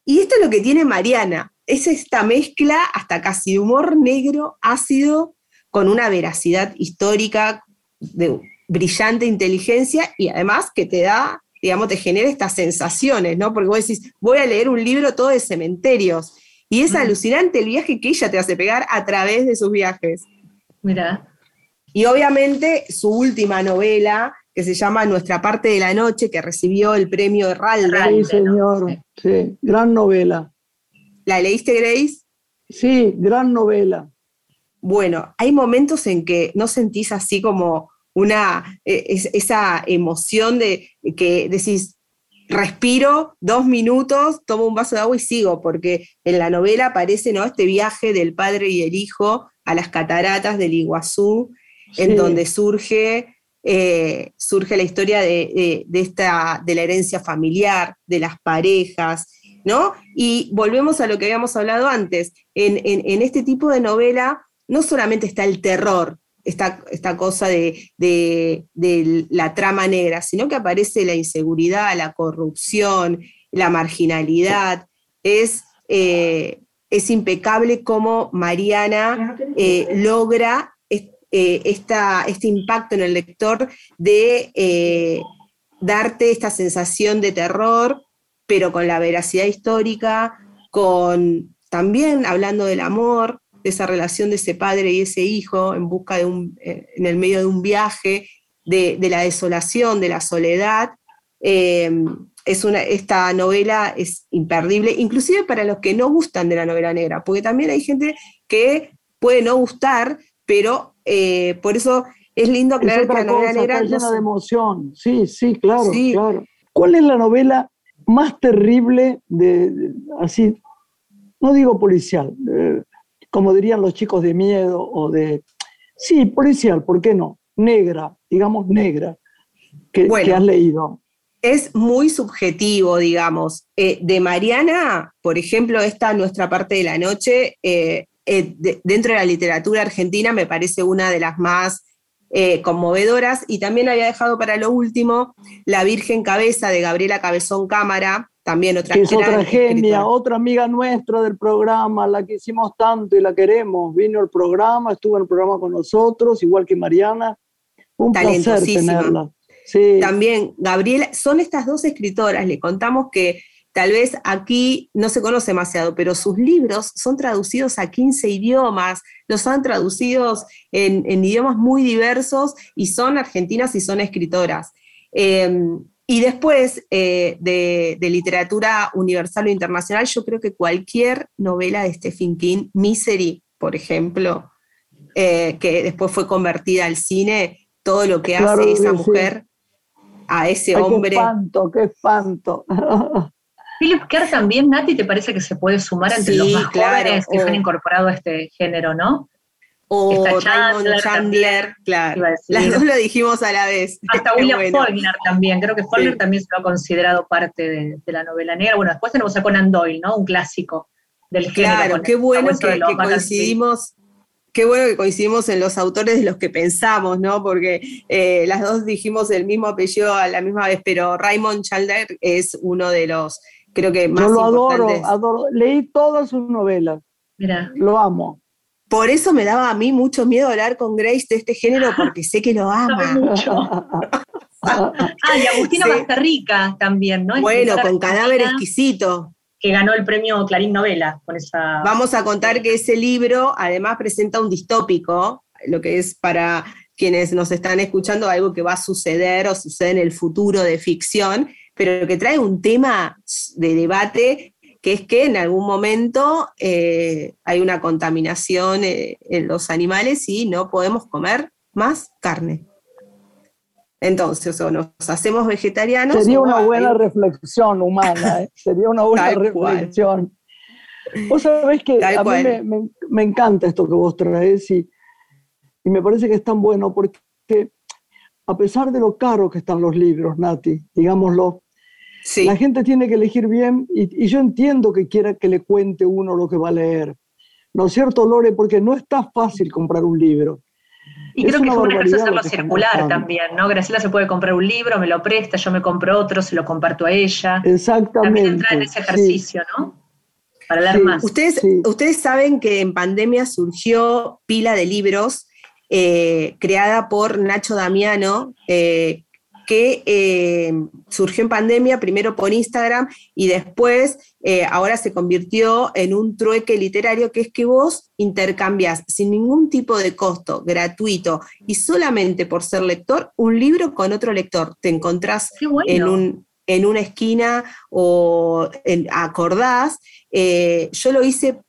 Y esto es lo que tiene Mariana, es esta mezcla hasta casi de humor negro, ácido, con una veracidad histórica de brillante inteligencia y además que te da, digamos, te genera estas sensaciones, ¿no? Porque vos decís, voy a leer un libro todo de cementerios. Y es alucinante el viaje que ella te hace pegar a través de sus viajes. Mira. Y obviamente su última novela, que se llama Nuestra parte de la noche, que recibió el premio Herralde. Sí, señor, sí, gran novela. ¿La leíste, Grace? Sí, gran novela. Bueno, hay momentos en que no sentís así como una, eh, esa emoción de que decís, respiro dos minutos, tomo un vaso de agua y sigo, porque en la novela aparece ¿no? este viaje del padre y el hijo a las cataratas del Iguazú, en donde surge, eh, surge la historia de, esta, de la herencia familiar, de las parejas, ¿no? Y volvemos a lo que habíamos hablado antes, en, en este tipo de novela no solamente está el terror, esta, cosa de, la trama negra, sino que aparece la inseguridad, la corrupción, la marginalidad. Es, eh, es impecable cómo Mariana eh, logra eh, este impacto en el lector de darte esta sensación de terror, pero con la veracidad histórica, con también hablando del amor, de esa relación de ese padre y ese hijo en busca de un, eh, en el medio de un viaje, de, la desolación, de la soledad. Eh, es una, esta novela es imperdible, inclusive para los que no gustan de la novela negra, porque también hay gente que puede no gustar, pero eh, por eso es lindo aclarar que la novela negra... Está llena de emoción, sí, sí, claro, claro. ¿Cuál es la novela más terrible de, así, no digo policial, como dirían los chicos de miedo o de, sí, policial, ¿por qué no? Negra, digamos negra, que, has leído. Es muy subjetivo, digamos. Eh, de Mariana, por ejemplo, esta Nuestra parte de la noche, eh, eh, dentro de la literatura argentina me parece una de las más conmovedoras y también había dejado para lo último La Virgen Cabeza de Gabriela Cabezón Cámara, también otra que es otra genia, otra amiga nuestra del programa, la que hicimos tanto y la queremos. Vino al programa, estuvo en el programa con nosotros, igual que Mariana. Un placer tenerla. Sí. También, Gabriela, son estas dos escritoras, le contamos que tal vez aquí no se conoce demasiado, pero sus libros son traducidos a 15 idiomas, los han traducidos en, idiomas muy diversos y son argentinas y son escritoras. Em, y después eh, de, literatura universal o internacional, yo creo que cualquier novela de Stephen King, Misery, por ejemplo, eh, que después fue convertida al cine, todo lo que hace esa mujer a ese hombre. Qué espanto, qué espanto. [laughs] Philip Kerr también, Nati, ¿te parece que se puede sumar entre los más jóvenes que se han incorporado a este género, no? o Raymond Chandler, claro. Las dos lo dijimos a la vez. [laughs] Hasta William Faulkner también, creo que Faulkner también se lo ha considerado parte de, la novela negra. Bueno, después tenemos a Conan Doyle, ¿no? Un clásico del género. Claro, qué bueno que, coincidimos. Qué bueno que coincidimos en los autores de los que pensamos, ¿no? Porque eh, las dos dijimos el mismo apellido a la misma vez, pero Raymond Chandler es uno de los, creo que más Yo lo adoro, adoro. Leí todas sus novelas. Mira. Lo amo. Por eso me daba a mí mucho miedo hablar con Grace de este género, porque sé que lo [laughs] ama. mucho. [laughs] ah, y Agustina sí. también, ¿no? Bueno, con Cadáver Exquisito. Que ganó el premio Clarín Novela con esa. Vamos a contar que ese libro además presenta un distópico, lo que es para quienes nos están escuchando algo que va a suceder o sucede en el futuro de ficción, pero que trae un tema de debate que es que en algún momento eh, hay una contaminación eh, en los animales y no podemos comer más carne. Entonces, o nos hacemos vegetarianos. Sería una buena reflexión humana, ¿eh? [laughs] sería una buena reflexión. Vos sabés que a mí me, encanta esto que vos traes y, y me parece que es tan bueno porque a pesar de lo caro que están los libros, Nati, digámoslo, la gente tiene que elegir bien y, yo entiendo que quiera que le cuente uno lo que va a leer. ¿No es cierto, Lore? Porque no está fácil comprar un libro. Y creo que es un ejercicio hacerlo circular también, ¿no? Graciela se puede comprar un libro, me lo presta, yo me compro otro, se lo comparto a ella. Exactamente. También entra en ese ejercicio, ¿no? Para leer más. Ustedes, ustedes saben que en pandemia surgió pila de libros eh, creada por Nacho Damiano, eh, que eh, surgió en pandemia, primero por Instagram y después ahora se convirtió en un trueque literario, que es que vos intercambias sin ningún tipo de costo, gratuito y solamente por ser lector, un libro con otro lector. Te encontrás en, un, en una esquina o en, acordás. yo lo hice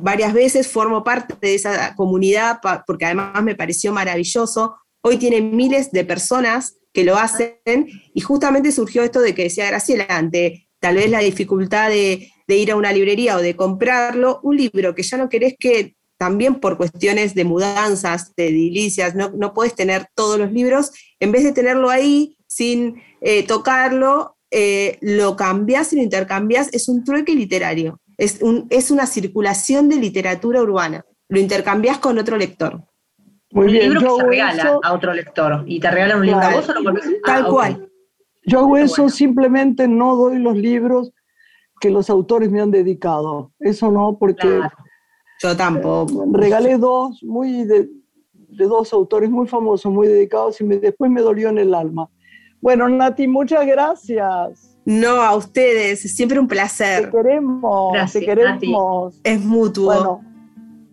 varias veces, formo parte de esa comunidad porque además me pareció maravilloso. Hoy tiene miles de personas que lo hacen y justamente surgió esto de que decía Graciela, ante tal vez la dificultad de, ir a una librería o de comprarlo, un libro que ya no querés que también por cuestiones de mudanzas, de edilicias, no, no puedes tener todos los libros, en vez de tenerlo ahí sin eh, tocarlo, eh, lo cambias y lo intercambias, es un trueque literario. Es, es una circulación de literatura urbana. Lo intercambias con otro lector. Muy bien, libro que se regala a otro lector y te regalan un libro a vos o lo Tal ah, cual. Yo hago eso, simplemente no doy los libros que los autores me han dedicado. Eso no, porque. Yo tampoco. regalé dos, muy de, de, dos autores muy famosos, muy dedicados, y después me dolió en el alma. Bueno, Nati, muchas gracias. No, a ustedes, siempre un placer. Te queremos, te queremos. Es mutuo. Bueno,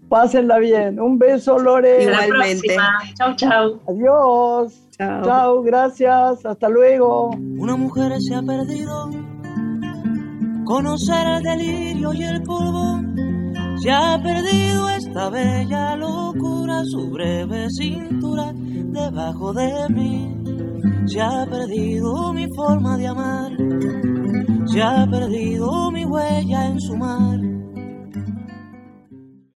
pásenla bien. Un beso, Lore. Igualmente. Chau, chau. Adiós. Chao. Chau, gracias. Hasta luego. Una mujer se ha perdido. Conocer el delirio y el polvo. Se ha perdido esta bella locura, su breve cintura debajo de mí se ha perdido mi forma de amar, se ha perdido mi huella en su mar